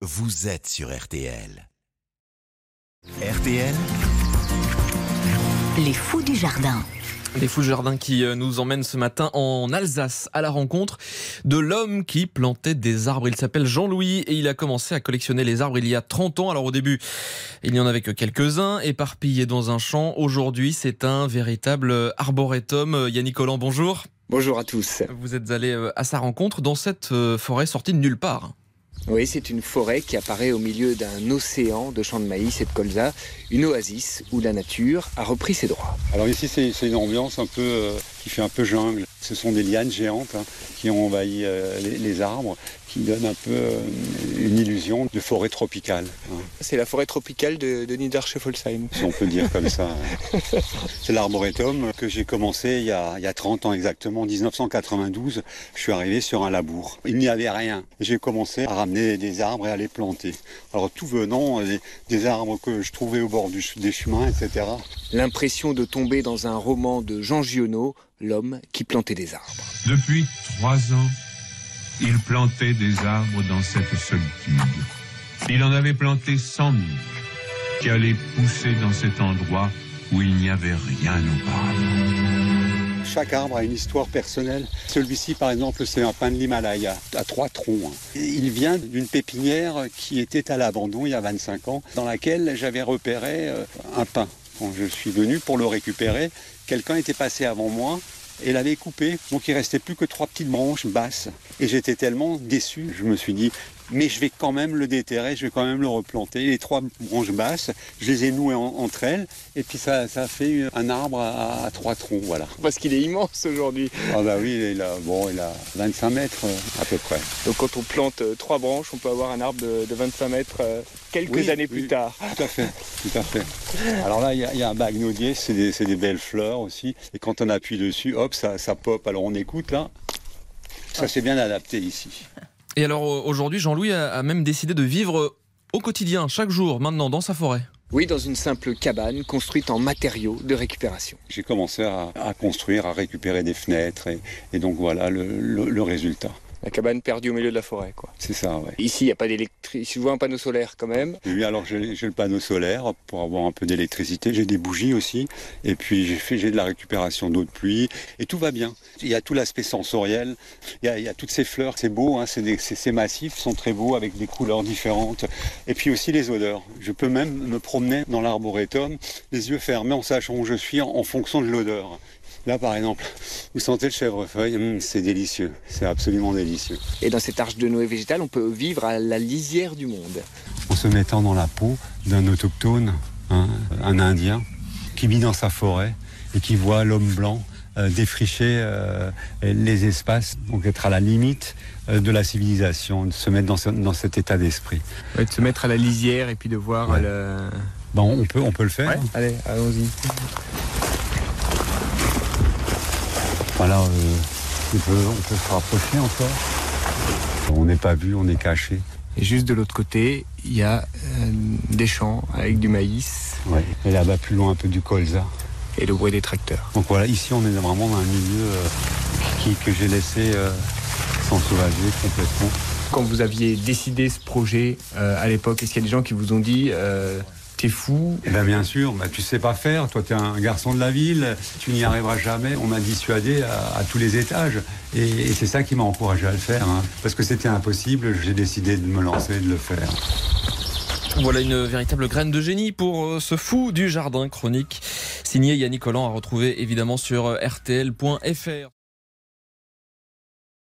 vous êtes sur RTL. RTL, Les fous du jardin. Les fous jardins qui euh, nous emmènent ce matin en Alsace à la rencontre de l'homme qui plantait des arbres. Il s'appelle Jean-Louis et il a commencé à collectionner les arbres il y a 30 ans. Alors au début, il n'y en avait que quelques-uns éparpillés dans un champ. Aujourd'hui, c'est un véritable arboretum. Yannick Collant, bonjour. Bonjour à tous. Vous êtes allé euh, à sa rencontre dans cette euh, forêt sortie de nulle part. Oui, c'est une forêt qui apparaît au milieu d'un océan de champs de maïs et de colza, une oasis où la nature a repris ses droits. Alors ici, c'est une ambiance un peu euh, qui fait un peu jungle. Ce sont des lianes géantes hein, qui ont envahi euh, les, les arbres, qui donnent un peu euh, une illusion de forêt tropicale, hein, C'est la forêt tropicale de, de si on peut dire comme ça. C'est l'arboretum que j'ai commencé il y, a, il y a 30 ans exactement, en 1992. Je suis arrivé sur un labour. Il n'y avait rien. J'ai commencé à ramener des arbres et à les planter. Alors tout venant, des, des arbres que je trouvais au bord du des chemins, etc. L'impression de tomber dans un roman de Jean Giono, l'homme qui plantait des arbres. Depuis trois ans, il plantait des arbres dans cette solitude. Il en avait planté cent mille qui allaient pousser dans cet endroit où il n'y avait rien auparavant. Chaque arbre a une histoire personnelle. Celui-ci, par exemple, c'est un pin de l'Himalaya, à trois troncs. hein. Il vient d'une pépinière qui était à l'abandon il y a 25 ans, dans laquelle j'avais repéré euh, un pin. Quand je suis venu pour le récupérer, quelqu'un était passé avant moi et l'avait coupé. Donc il restait plus que trois petites branches basses. Et j'étais tellement déçu, je me suis dit, mais je vais quand même le déterrer, je vais quand même le replanter. Les trois branches basses, je les ai nouées en- entre elles, et puis ça, ça fait un arbre à, à trois troncs, voilà. Parce qu'il est immense aujourd'hui. Ah bah oui, il a, bon, il a 25 mètres euh, à peu près. Donc quand on plante euh, trois branches, on peut avoir un arbre de, de 25 mètres euh, quelques Oui, années oui. plus tard. Tout à fait, tout à fait. Alors là, il y a, il y a un bagnodier, c'est des, belles fleurs aussi. Et quand on appuie dessus, hop, ça, ça pop. Alors on écoute là. Ça c'est bien adapté ici. Et alors aujourd'hui, Jean-Louis a, a même décidé de vivre au quotidien, chaque jour, maintenant, dans sa forêt. Oui, dans une simple cabane construite en matériaux de récupération. J'ai commencé à, à construire, à récupérer des fenêtres. Et, et donc voilà le, le- le résultat. La cabane perdue au milieu de la forêt, quoi. C'est ça, ouais. Ici, il n'y a pas d'électricité. Je vois un panneau solaire quand même. Oui, alors j'ai le panneau solaire pour avoir un peu d'électricité. J'ai des bougies aussi. Et puis j'ai de la récupération d'eau de pluie. Et tout va bien. Il y a tout l'aspect sensoriel. Il y, a, il y a toutes ces fleurs. C'est beau. Hein, c'est des- c'est c'est massif, sont très beaux avec des couleurs différentes. Et puis aussi les odeurs. Je peux même me promener dans l'arboretum, les yeux fermés, en sachant où je suis en, en fonction de l'odeur. Là, par exemple, vous sentez le chèvrefeuille, Hum, c'est délicieux, c'est absolument délicieux. Et dans cette arche de Noé végétale, on peut vivre à la lisière du monde. en se mettant dans la peau d'un autochtone, hein, un Indien, qui vit dans sa forêt et qui voit l'homme blanc euh, défricher euh, les espaces, donc être à la limite euh, de la civilisation, de se mettre dans, ce- dans cet état d'esprit. Ouais, de se mettre à la lisière et puis de voir Ouais. le... Bon, on peut, on peut le faire. Ouais, allez, allons-y. Voilà, euh, on, peut, on peut se rapprocher encore. On n'est pas vu, on est caché. Et juste de l'autre côté, il y a euh, des champs avec du maïs Ouais. Et là-bas, plus loin, un peu du colza. et le bruit des tracteurs. Donc voilà, ici, on est vraiment dans un milieu euh, qui, que j'ai laissé euh, sans sauvager complètement. Quand vous aviez décidé ce projet euh, à l'époque, est-ce qu'il y a des gens qui vous ont dit euh, t'es fou Eh ben bien sûr, bah, tu sais pas faire, toi tu es un garçon de la ville, tu n'y arriveras jamais. On m'a dissuadé à, à tous les étages. Et, et c'est ça qui m'a encouragé à le faire. hein. Parce que c'était impossible, j'ai décidé de me lancer et de le faire. Voilà une véritable graine de génie pour euh, ce fou du jardin chronique. Signé Yannick Collant à retrouver évidemment sur euh, rtl.fr.